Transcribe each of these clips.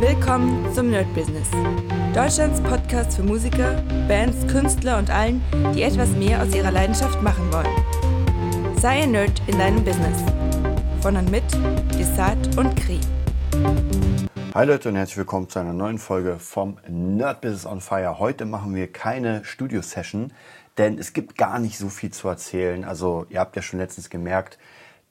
Willkommen zum Nerd Business. Deutschlands Podcast für Musiker, Bands, Künstler und allen, die etwas mehr aus ihrer Leidenschaft machen wollen. Sei ein Nerd in deinem Business. Von und mit Desart und Kri. Hi Leute und herzlich willkommen zu einer neuen Folge vom Nerd Business on Fire. Heute machen wir keine Studio-Session, denn es gibt gar nicht so viel zu erzählen. Also ihr habt ja schon letztens gemerkt,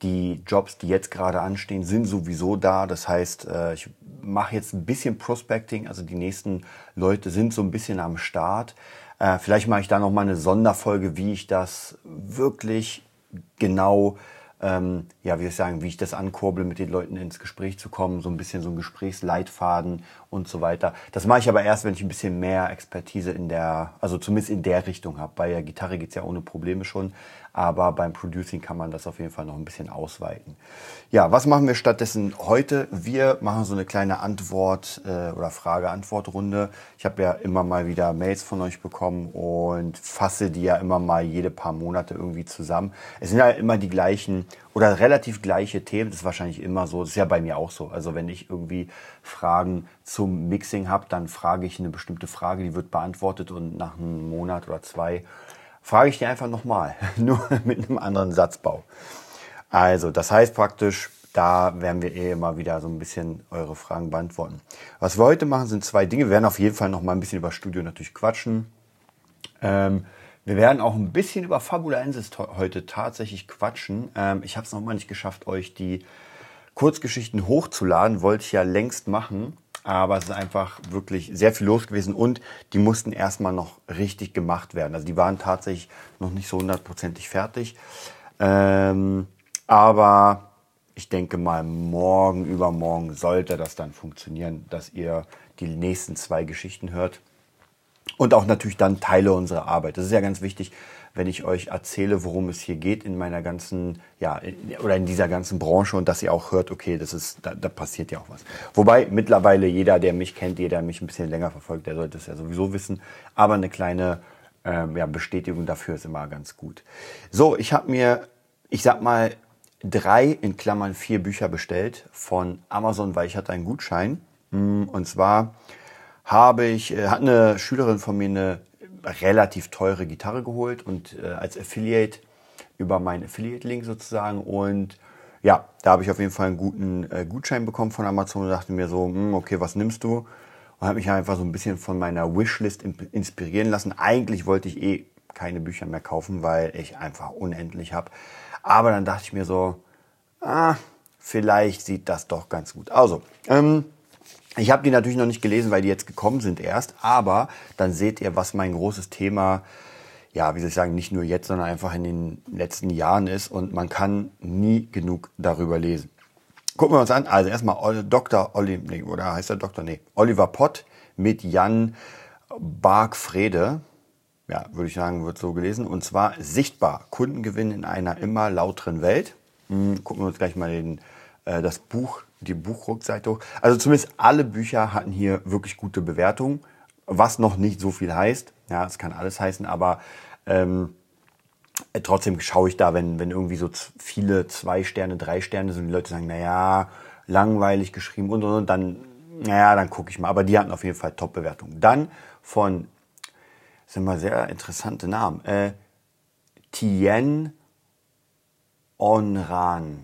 die Jobs, die jetzt gerade anstehen, sind sowieso da. Das heißt, äh, ich mache jetzt ein bisschen Prospecting, also die nächsten Leute sind so ein bisschen am Start. Äh, vielleicht mache ich da noch mal eine Sonderfolge, wie ich das wirklich genau ähm, ja, wie ich sagen, wie ich das ankurbel, mit den Leuten ins Gespräch zu kommen, so ein bisschen so ein Gesprächsleitfaden und so weiter. Das mache ich aber erst, wenn ich ein bisschen mehr Expertise in der, also zumindest in der Richtung habe. Bei der Gitarre geht's ja ohne Probleme schon, aber beim Producing kann man das auf jeden Fall noch ein bisschen ausweiten. Ja, was machen wir stattdessen heute? Wir machen so eine kleine Antwort- äh, oder Frage-Antwort-Runde. Ich habe ja immer mal wieder Mails von euch bekommen und fasse die ja immer mal jede paar Monate irgendwie zusammen. Es sind ja immer die gleichen oder relativ gleiche Themen. Das ist wahrscheinlich immer so. Das ist ja bei mir auch so. Also wenn ich irgendwie Fragen zum Mixing habe, dann frage ich eine bestimmte Frage, die wird beantwortet und nach einem Monat oder zwei frage ich die einfach nochmal, nur mit einem anderen Satzbau. Also, das heißt praktisch, da werden wir eh immer wieder so ein bisschen eure Fragen beantworten. Was wir heute machen, sind zwei Dinge. Wir werden auf jeden Fall noch mal ein bisschen über Studio natürlich quatschen. Ähm, wir werden auch ein bisschen über Fabulaensis heute tatsächlich quatschen. Ähm, ich habe es noch mal nicht geschafft, euch die Kurzgeschichten hochzuladen. Wollte ich ja längst machen. Aber es ist einfach wirklich sehr viel los gewesen und die mussten erstmal noch richtig gemacht werden. Also die waren tatsächlich noch nicht so hundertprozentig fertig. Ähm, aber ich denke mal, morgen, übermorgen sollte das dann funktionieren, dass ihr die nächsten zwei Geschichten hört. Und auch natürlich dann Teile unserer Arbeit. Das ist ja ganz wichtig, wenn ich euch erzähle, worum es hier geht in meiner ganzen, ja, oder in dieser ganzen Branche und dass ihr auch hört, okay, das ist, da, da passiert ja auch was. Wobei mittlerweile jeder, der mich kennt, jeder, der mich ein bisschen länger verfolgt, der sollte es ja sowieso wissen. Aber eine kleine ähm, ja, Bestätigung dafür ist immer ganz gut. So, ich habe mir, ich sag mal, drei in Klammern vier Bücher bestellt von Amazon, weil ich hatte einen Gutschein. Hm, und zwar habe ich, äh, hat eine Schülerin von mir eine relativ teure Gitarre geholt und äh, als Affiliate über meinen Affiliate-Link sozusagen. Und ja, da habe ich auf jeden Fall einen guten äh, Gutschein bekommen von Amazon und dachte mir so, hm, okay, was nimmst du? Und habe mich einfach so ein bisschen von meiner Wishlist inspirieren lassen. Eigentlich wollte ich eh keine Bücher mehr kaufen, weil ich einfach unendlich habe. Aber dann dachte ich mir so, ah, vielleicht sieht das doch ganz gut. Also, ähm, ich habe die natürlich noch nicht gelesen, weil die jetzt gekommen sind erst, aber dann seht ihr, was mein großes Thema, ja, wie soll ich sagen, nicht nur jetzt, sondern einfach in den letzten Jahren ist und man kann nie genug darüber lesen. Gucken wir uns an. Also erstmal Dr. Olli, nee, oder heißt er Dr. Nee, Oliver Pott mit Jan Bargfrede. Ja, würde ich sagen, wird so gelesen. Und zwar sichtbar. Kundengewinn in einer immer lauteren Welt. Hm, gucken wir uns gleich mal den, äh, das Buch die Buchrückseite hoch. Also zumindest alle Bücher hatten hier wirklich gute Bewertungen, was noch nicht so viel heißt. Ja, es kann alles heißen, aber ähm, trotzdem schaue ich da, wenn, wenn irgendwie so viele zwei Sterne, drei Sterne sind, die Leute sagen, naja, langweilig geschrieben und, und, und dann, naja, dann gucke ich mal. Aber die hatten auf jeden Fall Top-Bewertungen. Dann von, sind mal sehr interessante Namen, äh, Tien Onran,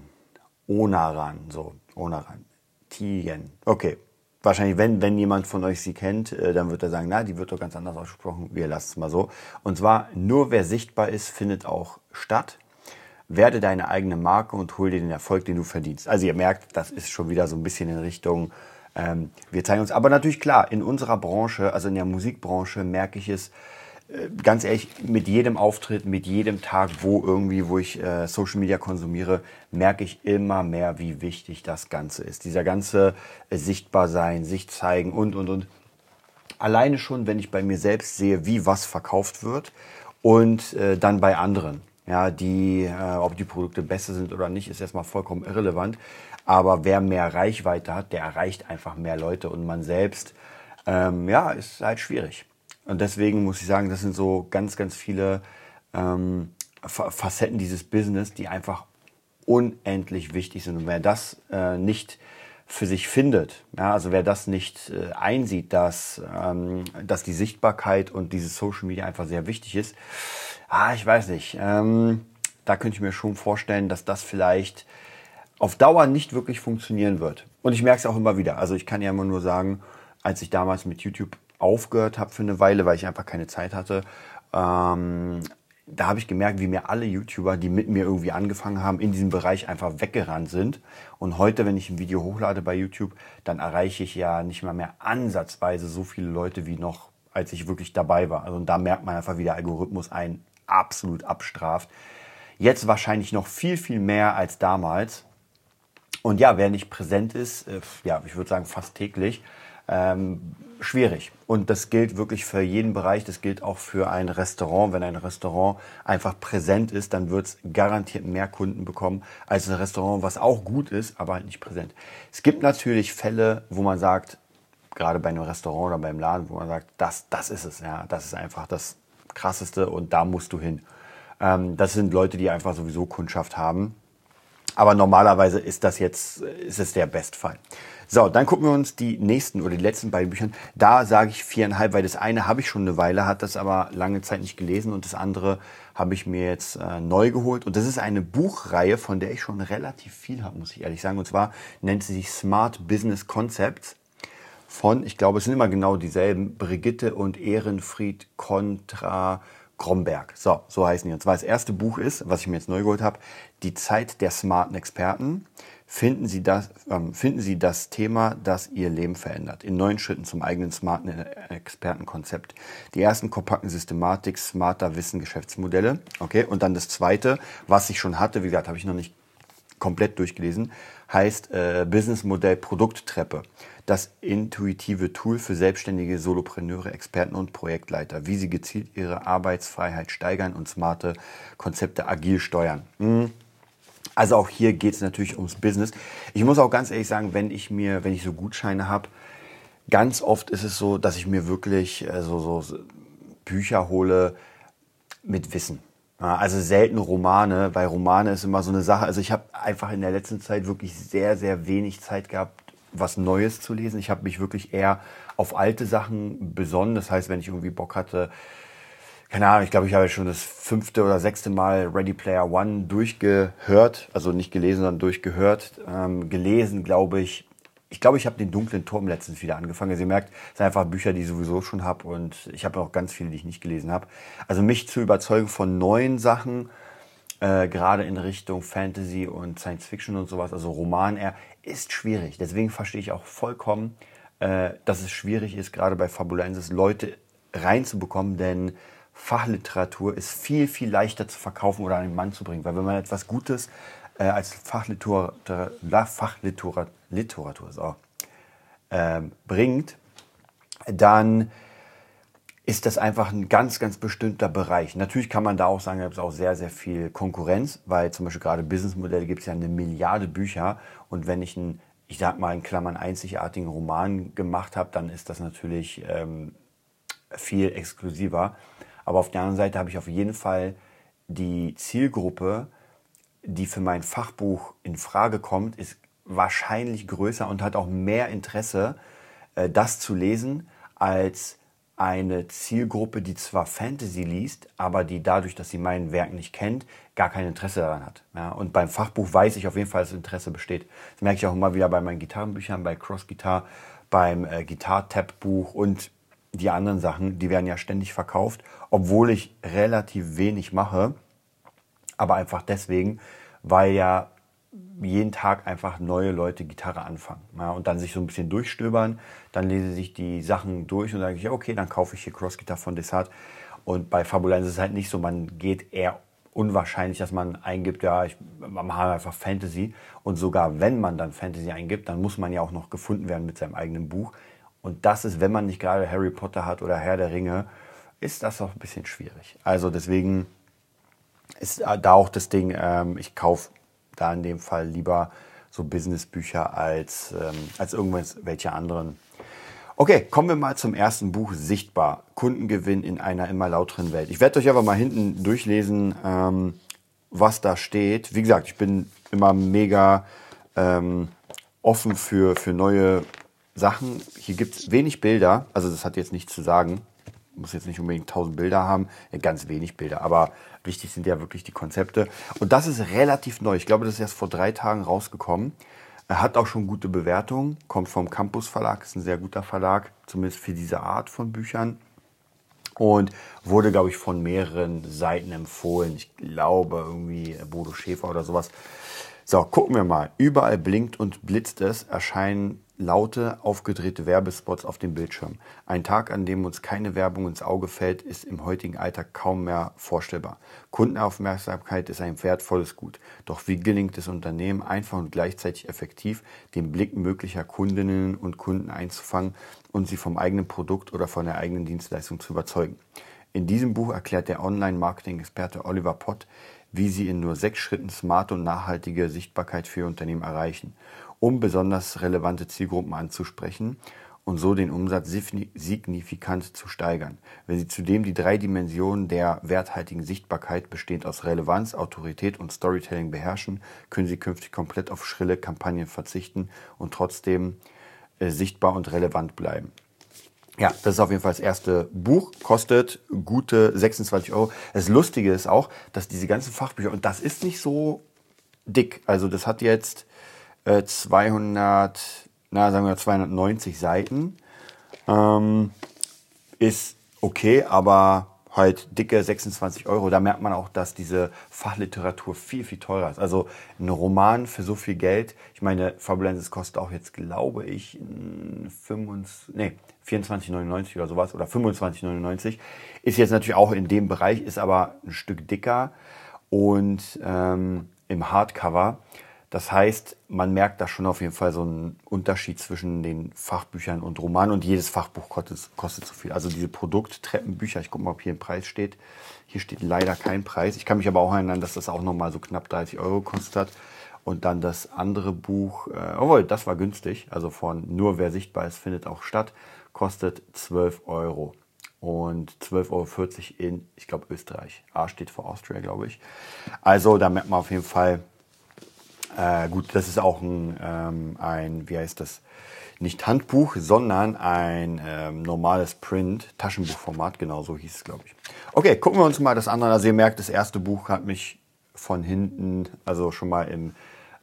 Onaran, so. Onaran. Tien. Okay. Wahrscheinlich, wenn, wenn jemand von euch sie kennt, äh, dann wird er sagen, na, die wird doch ganz anders ausgesprochen. Wir lassen es mal so. Und zwar, nur wer sichtbar ist, findet auch statt. Werde deine eigene Marke und hol dir den Erfolg, den du verdienst. Also ihr merkt, das ist schon wieder so ein bisschen in Richtung, ähm, wir zeigen uns. Aber natürlich klar, in unserer Branche, also in der Musikbranche, merke ich es, ganz ehrlich, mit jedem Auftritt, mit jedem Tag, wo irgendwie, wo ich äh, Social Media konsumiere, merke ich immer mehr, wie wichtig das Ganze ist. Dieser ganze äh, Sichtbarsein, sich zeigen und, und, und. Alleine schon, wenn ich bei mir selbst sehe, wie was verkauft wird und äh, dann bei anderen. Ja, die, äh, ob die Produkte besser sind oder nicht, ist erstmal vollkommen irrelevant. Aber wer mehr Reichweite hat, der erreicht einfach mehr Leute und man selbst, ähm, ja, ist halt schwierig. Und deswegen muss ich sagen, das sind so ganz, ganz viele ähm, Facetten dieses Business, die einfach unendlich wichtig sind. Und wer das äh, nicht für sich findet. Ja, also wer das nicht äh, einsieht, dass, ähm, dass die Sichtbarkeit und dieses Social Media einfach sehr wichtig ist, ah, ich weiß nicht. Ähm, da könnte ich mir schon vorstellen, dass das vielleicht auf Dauer nicht wirklich funktionieren wird. Und ich merke es auch immer wieder. Also ich kann ja immer nur sagen, als ich damals mit YouTube aufgehört habe für eine Weile, weil ich einfach keine Zeit hatte, ähm, da habe ich gemerkt, wie mir alle YouTuber, die mit mir irgendwie angefangen haben, in diesem Bereich einfach weggerannt sind. Und heute, wenn ich ein Video hochlade bei YouTube, dann erreiche ich ja nicht mal mehr ansatzweise so viele Leute wie noch, als ich wirklich dabei war. Also da merkt man einfach, wie der Algorithmus einen absolut abstraft. Jetzt wahrscheinlich noch viel, viel mehr als damals. Und ja, wer nicht präsent ist, äh, ja, ich würde sagen fast täglich, ähm, schwierig. Und das gilt wirklich für jeden Bereich. Das gilt auch für ein Restaurant. Wenn ein Restaurant einfach präsent ist, dann wird es garantiert mehr Kunden bekommen als ein Restaurant, was auch gut ist, aber halt nicht präsent. Es gibt natürlich Fälle, wo man sagt, gerade bei einem Restaurant oder beim Laden, wo man sagt, das, das ist es. Ja, das ist einfach das Krasseste und da musst du hin. Ähm, das sind Leute, die einfach sowieso Kundschaft haben. Aber normalerweise ist das jetzt, ist es der Bestfall. So, dann gucken wir uns die nächsten oder die letzten beiden Bücher. Da sage ich viereinhalb, weil das eine habe ich schon eine Weile, hat das aber lange Zeit nicht gelesen und das andere habe ich mir jetzt äh, neu geholt. Und das ist eine Buchreihe, von der ich schon relativ viel habe, muss ich ehrlich sagen. Und zwar nennt sie sich Smart Business Concepts von, ich glaube, es sind immer genau dieselben, Brigitte und Ehrenfried Contra Kromberg. So, so heißen die. Und zwar das erste Buch ist, was ich mir jetzt neu geholt habe, Die Zeit der smarten Experten finden Sie das, ähm, finden Sie das Thema, das Ihr Leben verändert. In neun Schritten zum eigenen smarten Expertenkonzept. Die ersten kompakten Systematik, smarter Wissen, Geschäftsmodelle. Okay. Und dann das zweite, was ich schon hatte, wie gesagt, habe ich noch nicht komplett durchgelesen, heißt äh, Businessmodell Produkttreppe. Das intuitive Tool für selbstständige Solopreneure, Experten und Projektleiter, wie sie gezielt ihre Arbeitsfreiheit steigern und smarte Konzepte agil steuern. Mhm also auch hier geht es natürlich ums Business. Ich muss auch ganz ehrlich sagen, wenn ich mir, wenn ich so Gutscheine habe, ganz oft ist es so, dass ich mir wirklich äh, so, so Bücher hole mit Wissen. Also selten Romane, weil Romane ist immer so eine Sache. Also ich habe einfach in der letzten Zeit wirklich sehr, sehr wenig Zeit gehabt, was Neues zu lesen. Ich habe mich wirklich eher auf alte Sachen besonnen. Das heißt, wenn ich irgendwie Bock hatte, keine Ahnung, ich glaube, ich habe schon das fünfte oder sechste Mal Ready Player One durchgehört, also nicht gelesen, sondern durchgehört. Ähm, gelesen, glaube ich. Ich glaube, ich habe den dunklen Turm letztens wieder angefangen. Also ihr merkt, es sind einfach Bücher, die ich sowieso schon habe und ich habe auch ganz viele, die ich nicht gelesen habe. Also mich zu überzeugen von neuen Sachen, äh, gerade in Richtung Fantasy und Science Fiction und sowas, also Roman eher, ist schwierig. Deswegen verstehe ich auch vollkommen, äh, dass es schwierig ist, gerade bei Fabulensis Leute reinzubekommen, denn Fachliteratur ist viel, viel leichter zu verkaufen oder an den Mann zu bringen. Weil wenn man etwas Gutes äh, als Fachliteratur, Fachliteratur Literatur, so, äh, bringt, dann ist das einfach ein ganz, ganz bestimmter Bereich. Natürlich kann man da auch sagen, da gibt es auch sehr, sehr viel Konkurrenz, weil zum Beispiel gerade Businessmodelle gibt es ja eine Milliarde Bücher und wenn ich einen, ich sag mal in Klammern einzigartigen Roman gemacht habe, dann ist das natürlich ähm, viel exklusiver. Aber auf der anderen Seite habe ich auf jeden Fall die Zielgruppe, die für mein Fachbuch in Frage kommt, ist wahrscheinlich größer und hat auch mehr Interesse, äh, das zu lesen, als eine Zielgruppe, die zwar Fantasy liest, aber die dadurch, dass sie mein Werk nicht kennt, gar kein Interesse daran hat. Ja, und beim Fachbuch weiß ich auf jeden Fall, dass Interesse besteht. Das merke ich auch immer wieder bei meinen Gitarrenbüchern, bei Cross Guitar, beim äh, Gitar-Tab-Buch und die anderen Sachen, die werden ja ständig verkauft, obwohl ich relativ wenig mache. Aber einfach deswegen, weil ja jeden Tag einfach neue Leute Gitarre anfangen. Ja, und dann sich so ein bisschen durchstöbern, dann lese ich die Sachen durch und sage ich, ja, okay, dann kaufe ich hier Cross Guitar von Desart. Und bei Fabulenz ist es halt nicht so, man geht eher unwahrscheinlich, dass man eingibt, ja, ich mache einfach Fantasy. Und sogar wenn man dann Fantasy eingibt, dann muss man ja auch noch gefunden werden mit seinem eigenen Buch. Und das ist, wenn man nicht gerade Harry Potter hat oder Herr der Ringe, ist das auch ein bisschen schwierig. Also deswegen ist da auch das Ding, ähm, ich kaufe da in dem Fall lieber so Businessbücher als, ähm, als irgendwelche anderen. Okay, kommen wir mal zum ersten Buch, Sichtbar. Kundengewinn in einer immer lauteren Welt. Ich werde euch aber mal hinten durchlesen, ähm, was da steht. Wie gesagt, ich bin immer mega ähm, offen für, für neue Sachen. Hier gibt es wenig Bilder, also das hat jetzt nichts zu sagen. Muss jetzt nicht unbedingt 1000 Bilder haben, ja, ganz wenig Bilder, aber wichtig sind ja wirklich die Konzepte. Und das ist relativ neu. Ich glaube, das ist erst vor drei Tagen rausgekommen. Er hat auch schon gute Bewertungen, kommt vom Campus Verlag, ist ein sehr guter Verlag, zumindest für diese Art von Büchern. Und wurde, glaube ich, von mehreren Seiten empfohlen. Ich glaube, irgendwie Bodo Schäfer oder sowas. So, gucken wir mal. Überall blinkt und blitzt es, erscheinen laute, aufgedrehte Werbespots auf dem Bildschirm. Ein Tag, an dem uns keine Werbung ins Auge fällt, ist im heutigen Alltag kaum mehr vorstellbar. Kundenaufmerksamkeit ist ein wertvolles Gut. Doch wie gelingt es Unternehmen, einfach und gleichzeitig effektiv den Blick möglicher Kundinnen und Kunden einzufangen und sie vom eigenen Produkt oder von der eigenen Dienstleistung zu überzeugen? In diesem Buch erklärt der Online-Marketing-Experte Oliver Pott, wie sie in nur sechs Schritten smarte und nachhaltige Sichtbarkeit für Unternehmen erreichen um besonders relevante Zielgruppen anzusprechen und so den Umsatz signifikant zu steigern. Wenn Sie zudem die drei Dimensionen der werthaltigen Sichtbarkeit bestehend aus Relevanz, Autorität und Storytelling beherrschen, können Sie künftig komplett auf schrille Kampagnen verzichten und trotzdem äh, sichtbar und relevant bleiben. Ja, das ist auf jeden Fall das erste Buch, kostet gute 26 Euro. Das Lustige ist auch, dass diese ganzen Fachbücher, und das ist nicht so dick, also das hat jetzt 200, äh, na sagen wir 290 Seiten. Ähm, ist okay, aber halt dicke 26 Euro. Da merkt man auch, dass diese Fachliteratur viel, viel teurer ist. Also ein Roman für so viel Geld, ich meine, Fabulensis kostet auch jetzt, glaube ich, 25, nee, 24,99 oder sowas oder 25,99. Ist jetzt natürlich auch in dem Bereich, ist aber ein Stück dicker und ähm, im Hardcover. Das heißt, man merkt da schon auf jeden Fall so einen Unterschied zwischen den Fachbüchern und Romanen und jedes Fachbuch kostet, kostet so viel. Also diese Produkttreppenbücher, ich gucke mal, ob hier ein Preis steht. Hier steht leider kein Preis. Ich kann mich aber auch erinnern, dass das auch nochmal so knapp 30 Euro kostet hat. Und dann das andere Buch, äh, obwohl, das war günstig, also von Nur wer sichtbar ist, findet auch statt, kostet 12 Euro. Und 12,40 Euro in, ich glaube, Österreich. A steht für Austria, glaube ich. Also da merkt man auf jeden Fall, äh, gut, das ist auch ein, ähm, ein, wie heißt das, nicht Handbuch, sondern ein ähm, normales Print, Taschenbuchformat, genau so hieß es, glaube ich. Okay, gucken wir uns mal das andere. Also ihr merkt, das erste Buch hat mich von hinten, also schon mal im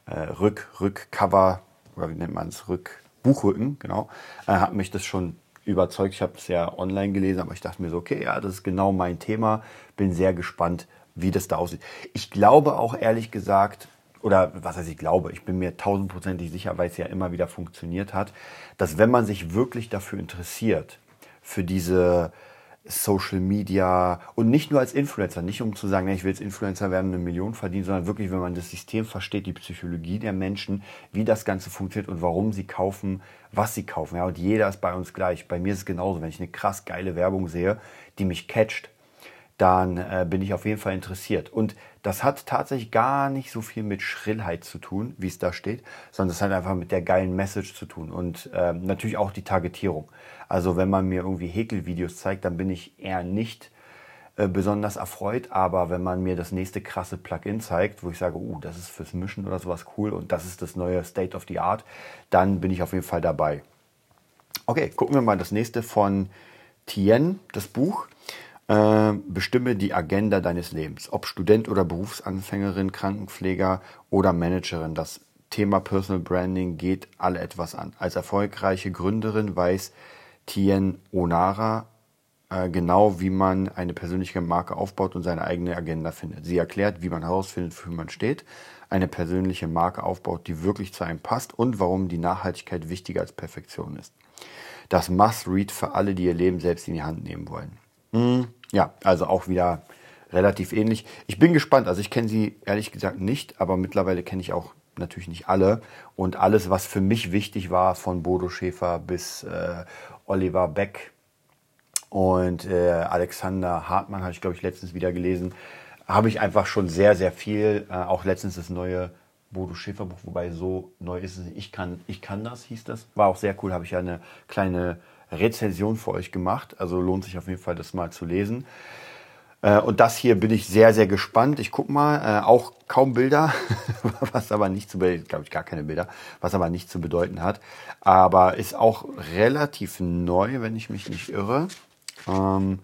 äh, Rück, Rückcover, oder wie nennt man es, Rück, Buchrücken, genau, äh, hat mich das schon überzeugt. Ich habe es ja online gelesen, aber ich dachte mir so, okay, ja, das ist genau mein Thema. Bin sehr gespannt, wie das da aussieht. Ich glaube auch ehrlich gesagt, oder was heißt ich glaube, ich bin mir tausendprozentig sicher, weil es ja immer wieder funktioniert hat, dass wenn man sich wirklich dafür interessiert, für diese Social Media und nicht nur als Influencer, nicht um zu sagen, ich will jetzt Influencer werden, eine Million verdienen, sondern wirklich, wenn man das System versteht, die Psychologie der Menschen, wie das Ganze funktioniert und warum sie kaufen, was sie kaufen. Ja, und jeder ist bei uns gleich. Bei mir ist es genauso, wenn ich eine krass geile Werbung sehe, die mich catcht, dann äh, bin ich auf jeden Fall interessiert. Und das hat tatsächlich gar nicht so viel mit Schrillheit zu tun, wie es da steht, sondern das hat einfach mit der geilen Message zu tun und äh, natürlich auch die Targetierung. Also wenn man mir irgendwie Häkelvideos zeigt, dann bin ich eher nicht äh, besonders erfreut, aber wenn man mir das nächste krasse Plugin zeigt, wo ich sage, uh, das ist fürs Mischen oder sowas cool und das ist das neue State of the Art, dann bin ich auf jeden Fall dabei. Okay, gucken wir mal das nächste von Tien, das Buch. Äh, bestimme die Agenda deines Lebens. Ob Student oder Berufsanfängerin, Krankenpfleger oder Managerin. Das Thema Personal Branding geht alle etwas an. Als erfolgreiche Gründerin weiß Tien Onara äh, genau, wie man eine persönliche Marke aufbaut und seine eigene Agenda findet. Sie erklärt, wie man herausfindet, wofür man steht, eine persönliche Marke aufbaut, die wirklich zu einem passt und warum die Nachhaltigkeit wichtiger als Perfektion ist. Das Must-Read für alle, die ihr Leben selbst in die Hand nehmen wollen. Hm, ja, also auch wieder relativ ähnlich. Ich bin gespannt. Also ich kenne sie ehrlich gesagt nicht, aber mittlerweile kenne ich auch natürlich nicht alle. Und alles, was für mich wichtig war, von Bodo Schäfer bis äh, Oliver Beck und äh, Alexander Hartmann, habe ich glaube ich letztens wieder gelesen, habe ich einfach schon sehr, sehr viel. Äh, auch letztens das neue Bodo Schäfer Buch, wobei so neu ist es nicht. Ich kann, ich kann das, hieß das. War auch sehr cool, habe ich ja eine kleine Rezension für euch gemacht. Also lohnt sich auf jeden Fall, das mal zu lesen. Äh, und das hier bin ich sehr, sehr gespannt. Ich guck mal, äh, auch kaum Bilder, was aber nicht zu bedeuten, glaube ich, gar keine Bilder, was aber nicht zu bedeuten hat. Aber ist auch relativ neu, wenn ich mich nicht irre. Ähm,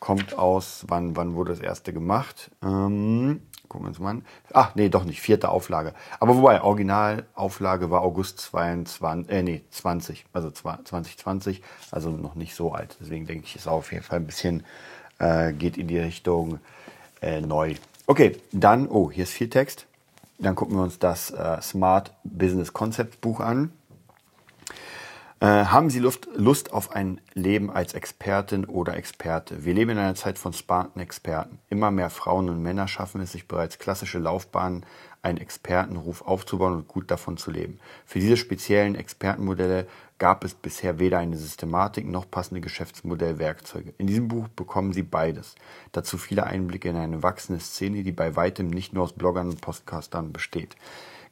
kommt aus, wann, wann wurde das erste gemacht? Ähm, gucken wir uns mal an. Ach, nee, doch nicht, vierte Auflage. Aber wobei, Originalauflage war August 22, äh, nee, 20, also 2020, also noch nicht so alt. Deswegen denke ich, ist auf jeden Fall ein bisschen äh, geht in die Richtung äh, neu. Okay, dann, oh, hier ist viel Text. Dann gucken wir uns das äh, Smart Business Concept Buch an. Äh, haben Sie Lust, Lust auf ein Leben als Expertin oder Experte? Wir leben in einer Zeit von smarten Experten. Immer mehr Frauen und Männer schaffen es sich bereits klassische Laufbahnen einen Expertenruf aufzubauen und gut davon zu leben. Für diese speziellen Expertenmodelle gab es bisher weder eine Systematik noch passende Geschäftsmodellwerkzeuge. In diesem Buch bekommen Sie beides. Dazu viele Einblicke in eine wachsende Szene, die bei weitem nicht nur aus Bloggern und Podcastern besteht.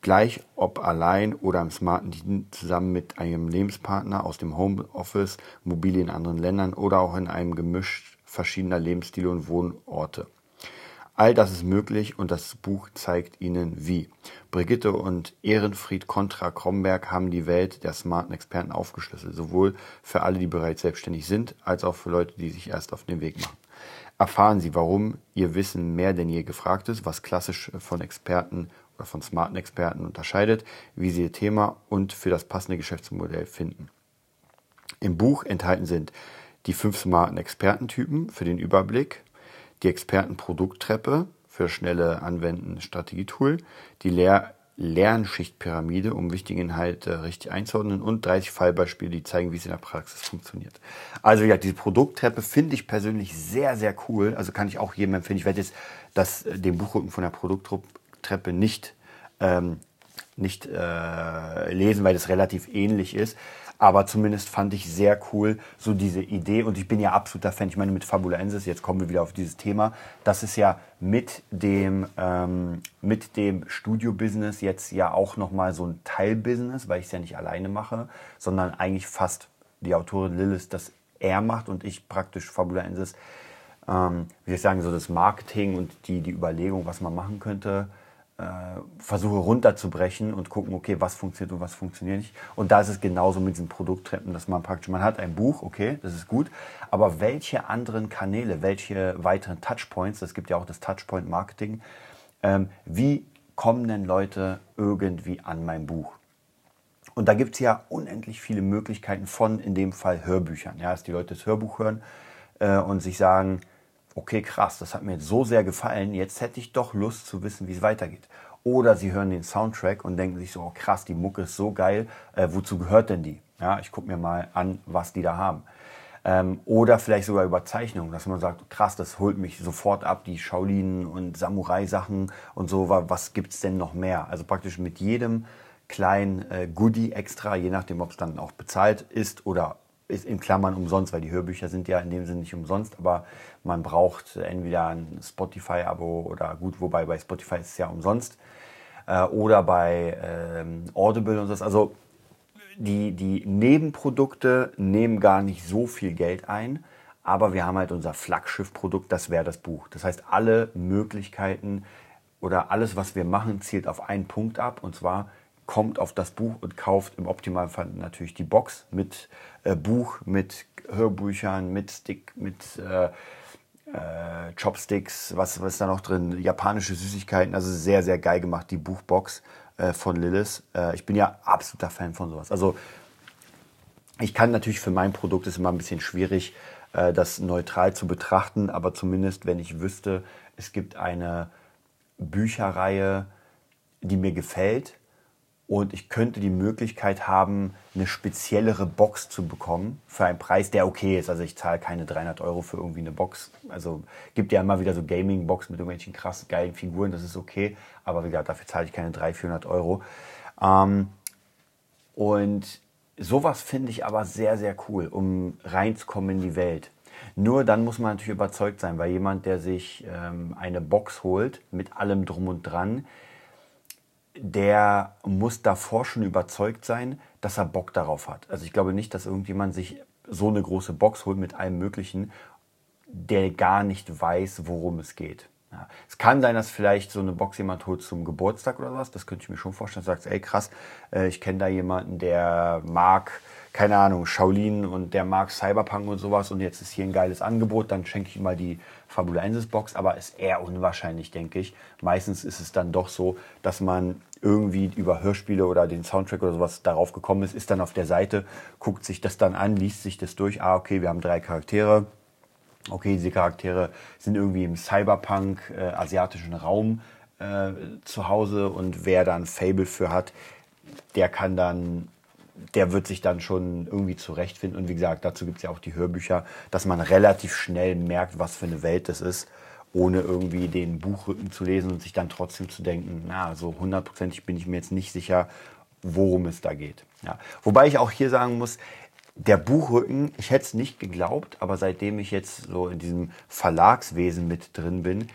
Gleich ob allein oder im smarten Dienst zusammen mit einem Lebenspartner aus dem Homeoffice, Mobile in anderen Ländern oder auch in einem Gemisch verschiedener Lebensstile und Wohnorte. All das ist möglich und das Buch zeigt Ihnen wie. Brigitte und Ehrenfried Contra Kromberg haben die Welt der smarten Experten aufgeschlüsselt, sowohl für alle, die bereits selbstständig sind, als auch für Leute, die sich erst auf den Weg machen. Erfahren Sie, warum Ihr Wissen mehr denn je gefragt ist, was klassisch von Experten oder von smarten Experten unterscheidet, wie Sie Ihr Thema und für das passende Geschäftsmodell finden. Im Buch enthalten sind die fünf smarten Expertentypen für den Überblick, die Expertenprodukttreppe für schnelle Anwenden Strategietool, die Lehr Lernschichtpyramide, um wichtige Inhalte richtig einzuordnen und 30 Fallbeispiele, die zeigen, wie es in der Praxis funktioniert. Also ja, diese Produkttreppe finde ich persönlich sehr, sehr cool. Also kann ich auch jedem empfehlen. Ich werde jetzt das, äh, den Buchrücken von der Produkttreppe nicht, ähm, nicht äh, lesen, weil es relativ ähnlich ist. Aber zumindest fand ich sehr cool, so diese Idee. Und ich bin ja absoluter Fan. Ich meine, mit Fabulensis, jetzt kommen wir wieder auf dieses Thema. Das ist ja mit dem, ähm, mit dem Studio-Business jetzt ja auch nochmal so ein Teilbusiness, weil ich es ja nicht alleine mache, sondern eigentlich fast die Autorin Lilith das er macht und ich praktisch Fabulensis, ähm, wie soll ich sagen, so das Marketing und die, die Überlegung, was man machen könnte, versuche runterzubrechen und gucken, okay, was funktioniert und was funktioniert nicht. Und da ist es genauso mit diesen Produkttreppen, dass man praktisch, man hat ein Buch, okay, das ist gut, aber welche anderen Kanäle, welche weiteren Touchpoints, es gibt ja auch das Touchpoint Marketing, ähm, wie kommen denn Leute irgendwie an mein Buch? Und da gibt es ja unendlich viele Möglichkeiten von, in dem Fall Hörbüchern. Ja, dass die Leute das Hörbuch hören äh, und sich sagen, okay, krass, das hat mir so sehr gefallen, jetzt hätte ich doch Lust zu wissen, wie es weitergeht. Oder sie hören den Soundtrack und denken sich so, oh krass, die Mucke ist so geil, äh, wozu gehört denn die? Ja, ich gucke mir mal an, was die da haben. Ähm, oder vielleicht sogar Überzeichnungen, dass man sagt, krass, das holt mich sofort ab, die Shaolin und Samurai-Sachen und so, was gibt's denn noch mehr? Also praktisch mit jedem kleinen äh, Goodie extra, je nachdem, ob es dann auch bezahlt ist oder ist in Klammern umsonst, weil die Hörbücher sind ja in dem Sinne nicht umsonst, aber man braucht entweder ein Spotify-Abo oder gut, wobei bei Spotify ist es ja umsonst äh, oder bei ähm, Audible und so. Also die, die Nebenprodukte nehmen gar nicht so viel Geld ein, aber wir haben halt unser Flaggschiff-Produkt, das wäre das Buch. Das heißt, alle Möglichkeiten oder alles, was wir machen, zielt auf einen Punkt ab und zwar kommt auf das Buch und kauft im Optimalfall natürlich die Box mit äh, Buch, mit Hörbüchern, mit Stick, mit äh, äh, Chopsticks, was, was ist da noch drin? Japanische Süßigkeiten, also sehr, sehr geil gemacht, die Buchbox äh, von Lilith. Äh, ich bin ja absoluter Fan von sowas. Also ich kann natürlich für mein Produkt ist immer ein bisschen schwierig, äh, das neutral zu betrachten, aber zumindest, wenn ich wüsste, es gibt eine Bücherreihe, die mir gefällt, und ich könnte die Möglichkeit haben, eine speziellere Box zu bekommen für einen Preis, der okay ist. Also ich zahle keine 300 Euro für irgendwie eine Box. Also gibt ja immer wieder so Gaming-Box mit irgendwelchen krass geilen Figuren, das ist okay. Aber wie gesagt, dafür zahle ich keine 300, 400 Euro. Ähm, und sowas finde ich aber sehr, sehr cool, um reinzukommen in die Welt. Nur dann muss man natürlich überzeugt sein, weil jemand, der sich ähm, eine Box holt mit allem drum und dran, der muss davor schon überzeugt sein, dass er Bock darauf hat. Also ich glaube nicht, dass irgendjemand sich so eine große Box holt mit allem Möglichen, der gar nicht weiß, worum es geht. Ja. Es kann sein, dass vielleicht so eine Box jemand holt zum Geburtstag oder was. Das könnte ich mir schon vorstellen. Sagst, ey krass, äh, ich kenne da jemanden, der mag, keine Ahnung, Shaolin und der mag Cyberpunk und sowas und jetzt ist hier ein geiles Angebot, dann schenke ich ihm mal die Fabulensis Box, aber ist eher unwahrscheinlich, denke ich. Meistens ist es dann doch so, dass man irgendwie über Hörspiele oder den Soundtrack oder sowas darauf gekommen ist, ist dann auf der Seite, guckt sich das dann an, liest sich das durch. Ah, okay, wir haben drei Charaktere. Okay, diese Charaktere sind irgendwie im Cyberpunk, äh, asiatischen Raum äh, zu Hause und wer dann Fable für hat, der kann dann der wird sich dann schon irgendwie zurechtfinden. Und wie gesagt, dazu gibt es ja auch die Hörbücher, dass man relativ schnell merkt, was für eine Welt das ist, ohne irgendwie den Buchrücken zu lesen und sich dann trotzdem zu denken, na, so hundertprozentig bin ich mir jetzt nicht sicher, worum es da geht. Ja. Wobei ich auch hier sagen muss, der Buchrücken, ich hätte es nicht geglaubt, aber seitdem ich jetzt so in diesem Verlagswesen mit drin bin,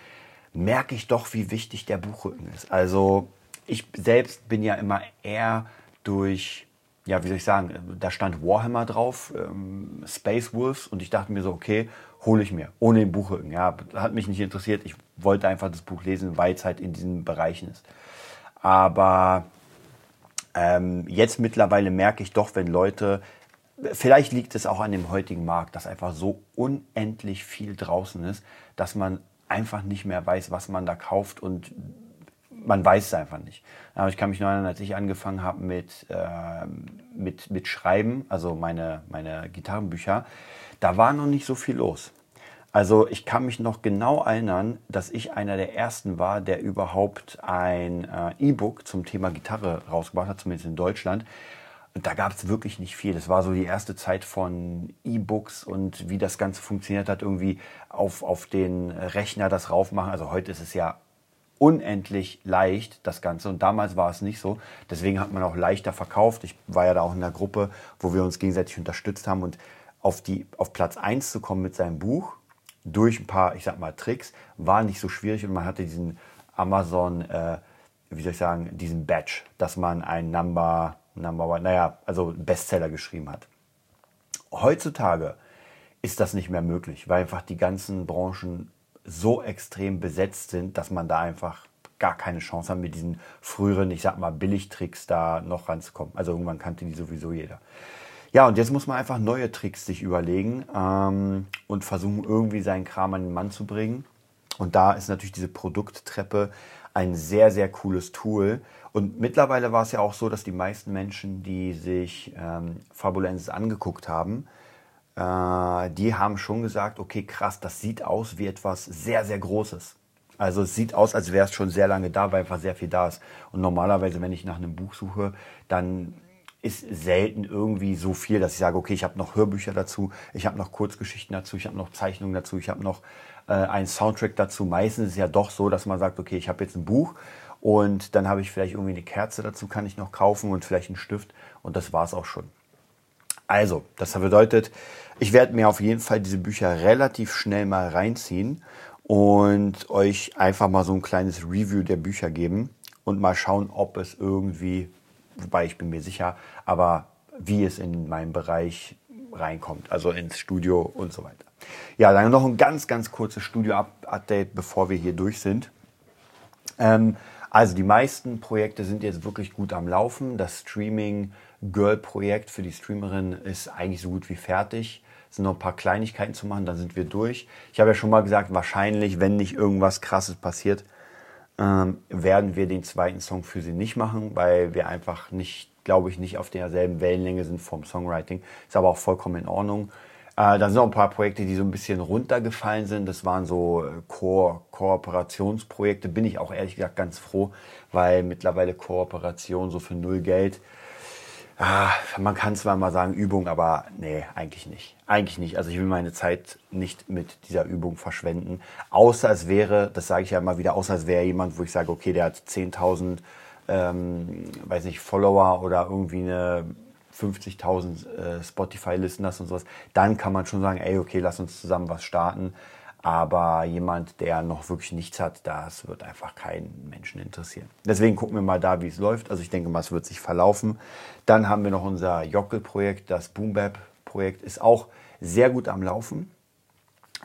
merke ich doch, wie wichtig der Buchrücken ist. Also ich selbst bin ja immer eher durch ja, wie soll ich sagen, da stand Warhammer drauf, ähm, Space Wolves und ich dachte mir so, okay, hole ich mir, ohne den Buchrücken. Ja, hat mich nicht interessiert. Ich wollte einfach das Buch lesen, weil es halt in diesen Bereichen ist. Aber ähm, jetzt mittlerweile merke ich doch, wenn Leute, vielleicht liegt es auch an dem heutigen Markt, dass einfach so unendlich viel draußen ist, dass man einfach nicht mehr weiß, was man da kauft und man weiß es einfach nicht. Aber ich kann mich noch erinnern, als ich angefangen habe mit, äh, mit, mit Schreiben, also meine, meine Gitarrenbücher, da war noch nicht so viel los. Also ich kann mich noch genau erinnern, dass ich einer der ersten war, der überhaupt ein äh, E-Book zum Thema Gitarre rausgebracht hat, zumindest in Deutschland. Und da gab es wirklich nicht viel. Das war so die erste Zeit von E-Books und wie das Ganze funktioniert hat, irgendwie auf, auf den Rechner das raufmachen. Also heute ist es ja unendlich leicht, das Ganze. Und damals war es nicht so. Deswegen hat man auch leichter verkauft. Ich war ja da auch in der Gruppe, wo wir uns gegenseitig unterstützt haben. Und auf, die, auf Platz 1 zu kommen mit seinem Buch, durch ein paar, ich sag mal, Tricks, war nicht so schwierig. Und man hatte diesen Amazon, äh, wie soll ich sagen, diesen Badge, dass man ein Number, Number One, naja, also Bestseller geschrieben hat. Heutzutage ist das nicht mehr möglich, weil einfach die ganzen Branchen so extrem besetzt sind, dass man da einfach gar keine Chance hat, mit diesen früheren, ich sag mal, Billigtricks da noch ranzukommen. Also irgendwann kannte die sowieso jeder. Ja, und jetzt muss man einfach neue Tricks sich überlegen ähm, und versuchen, irgendwie seinen Kram an den Mann zu bringen. Und da ist natürlich diese Produkttreppe ein sehr, sehr cooles Tool. Und mittlerweile war es ja auch so, dass die meisten Menschen, die sich ähm, Fabulensis angeguckt haben, die haben schon gesagt, okay, krass, das sieht aus wie etwas sehr, sehr Großes. Also es sieht aus, als wäre es schon sehr lange da, weil einfach sehr viel da ist. Und normalerweise, wenn ich nach einem Buch suche, dann ist selten irgendwie so viel, dass ich sage, okay, ich habe noch Hörbücher dazu, ich habe noch Kurzgeschichten dazu, ich habe noch Zeichnungen dazu, ich habe noch äh, einen Soundtrack dazu. Meistens ist es ja doch so, dass man sagt, okay, ich habe jetzt ein Buch und dann habe ich vielleicht irgendwie eine Kerze dazu, kann ich noch kaufen und vielleicht einen Stift und das war es auch schon. Also, das bedeutet, ich werde mir auf jeden Fall diese Bücher relativ schnell mal reinziehen und euch einfach mal so ein kleines Review der Bücher geben und mal schauen, ob es irgendwie, wobei ich bin mir sicher, aber wie es in meinen Bereich reinkommt, also ins Studio und so weiter. Ja, dann noch ein ganz, ganz kurzes Studio-Update, bevor wir hier durch sind. Ähm, also die meisten Projekte sind jetzt wirklich gut am Laufen. Das Streaming Girl-Projekt für die Streamerin ist eigentlich so gut wie fertig. Es sind noch ein paar Kleinigkeiten zu machen, dann sind wir durch. Ich habe ja schon mal gesagt, wahrscheinlich, wenn nicht irgendwas Krasses passiert, ähm, werden wir den zweiten Song für sie nicht machen, weil wir einfach nicht, glaube ich, nicht auf derselben Wellenlänge sind vom Songwriting. Ist aber auch vollkommen in Ordnung. Äh, da sind noch ein paar Projekte, die so ein bisschen runtergefallen sind. Das waren so äh, Ko Kooperationsprojekte. Bin ich auch ehrlich gesagt ganz froh, weil mittlerweile Kooperation so für null Geld Ah, man kann zwar mal sagen Übung, aber nee, eigentlich nicht. Eigentlich nicht. Also ich will meine Zeit nicht mit dieser Übung verschwenden. Außer es wäre, das sage ich ja immer wieder, außer es wäre jemand, wo ich sage, okay, der hat 10.000, ähm, weiß nicht, Follower oder irgendwie eine 50.000 äh, Spotify-Listeners und sowas. Dann kann man schon sagen, ey, okay, lass uns zusammen was starten. Aber jemand, der noch wirklich nichts hat, das wird einfach keinen Menschen interessieren. Deswegen gucken wir mal da, wie es läuft. Also ich denke mal, es wird sich verlaufen. Dann haben wir noch unser Jockel-Projekt, das Boombap-Projekt ist auch sehr gut am Laufen.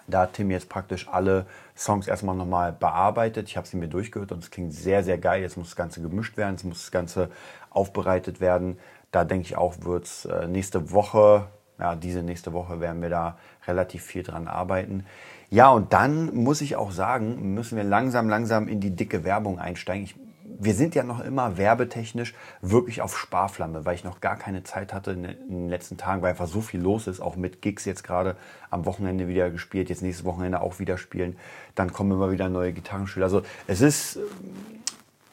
Da hat Tim jetzt praktisch alle Songs erstmal nochmal bearbeitet. Ich habe sie mir durchgehört und es klingt sehr, sehr geil. Jetzt muss das Ganze gemischt werden, jetzt muss das Ganze aufbereitet werden. Da denke ich auch, wird es äh, nächste Woche, ja, diese nächste Woche werden wir da relativ viel dran arbeiten. Ja, und dann muss ich auch sagen, müssen wir langsam, langsam in die dicke Werbung einsteigen. Ich, wir sind ja noch immer werbetechnisch wirklich auf Sparflamme, weil ich noch gar keine Zeit hatte in den letzten Tagen, weil einfach so viel los ist, auch mit Gigs jetzt gerade am Wochenende wieder gespielt, jetzt nächstes Wochenende auch wieder spielen. Dann kommen immer wieder neue Gitarrenschüler. Also es ist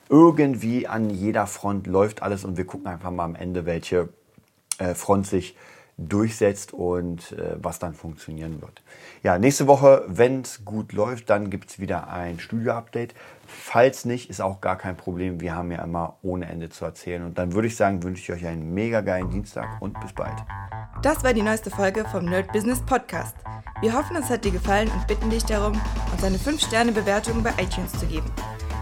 irgendwie an jeder Front läuft alles und wir gucken einfach mal am Ende, welche äh, Front sich durchsetzt und äh, was dann funktionieren wird. Ja, nächste Woche, wenn es gut läuft, dann gibt es wieder ein Studio-Update. Falls nicht, ist auch gar kein Problem. Wir haben ja immer ohne Ende zu erzählen. Und dann würde ich sagen, wünsche ich euch einen mega geilen Dienstag und bis bald. Das war die neueste Folge vom Nerd Business Podcast. Wir hoffen, es hat dir gefallen und bitten dich darum, uns eine 5-Sterne-Bewertung bei iTunes zu geben.